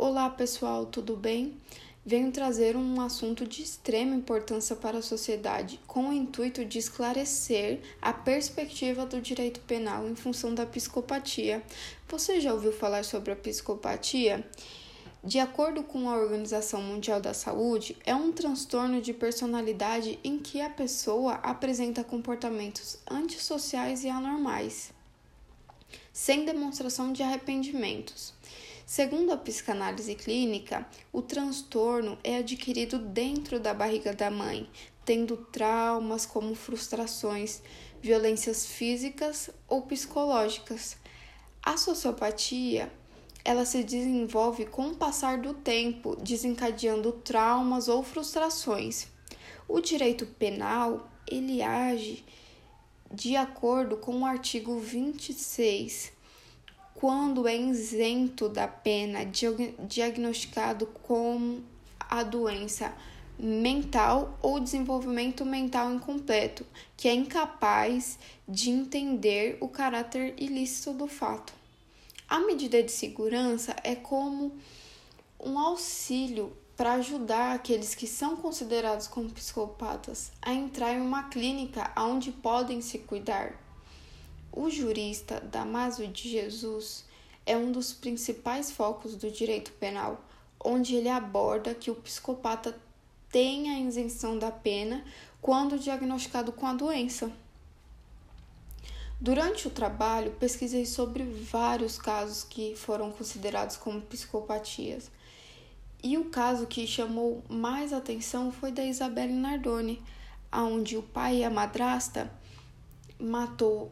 Olá pessoal, tudo bem? Venho trazer um assunto de extrema importância para a sociedade, com o intuito de esclarecer a perspectiva do direito penal em função da psicopatia. Você já ouviu falar sobre a psicopatia? De acordo com a Organização Mundial da Saúde, é um transtorno de personalidade em que a pessoa apresenta comportamentos antissociais e anormais, sem demonstração de arrependimentos. Segundo a psicanálise clínica, o transtorno é adquirido dentro da barriga da mãe, tendo traumas como frustrações, violências físicas ou psicológicas. A sociopatia ela se desenvolve com o passar do tempo, desencadeando traumas ou frustrações. O direito penal, ele age de acordo com o artigo 26, quando é isento da pena, diagnosticado com a doença mental ou desenvolvimento mental incompleto, que é incapaz de entender o caráter ilícito do fato. A medida de segurança é como um auxílio para ajudar aqueles que são considerados como psicopatas a entrar em uma clínica onde podem se cuidar. O jurista Damaso de Jesus é um dos principais focos do direito penal, onde ele aborda que o psicopata tem a isenção da pena quando diagnosticado com a doença. Durante o trabalho, pesquisei sobre vários casos que foram considerados como psicopatias. E o caso que chamou mais atenção foi da Isabelle Nardoni, onde o pai e a madrasta matou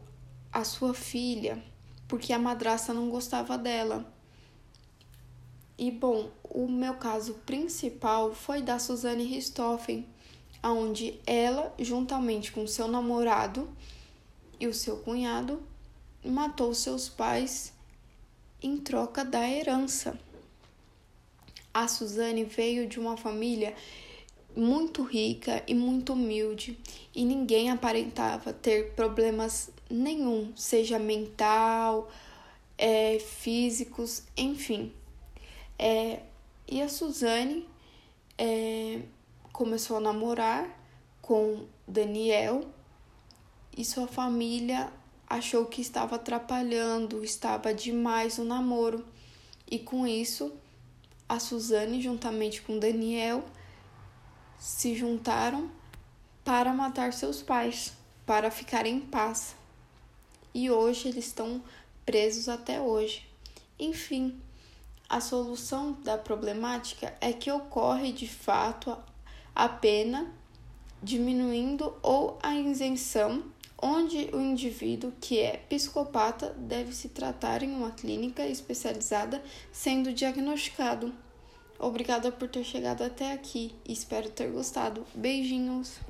a sua filha porque a madrasta não gostava dela. E bom, o meu caso principal foi da Suzane Ristoffen, onde ela, juntamente com seu namorado, e o seu cunhado matou seus pais em troca da herança. A Suzane veio de uma família muito rica e muito humilde e ninguém aparentava ter problemas nenhum, seja mental, é, físicos, enfim. É, e a Suzane é, começou a namorar com Daniel e sua família achou que estava atrapalhando, estava demais o namoro. E com isso, a Suzane, juntamente com Daniel, se juntaram para matar seus pais, para ficar em paz. E hoje eles estão presos até hoje. Enfim, a solução da problemática é que ocorre de fato a pena diminuindo ou a isenção onde o indivíduo que é psicopata deve se tratar em uma clínica especializada sendo diagnosticado. Obrigada por ter chegado até aqui espero ter gostado. Beijinhos!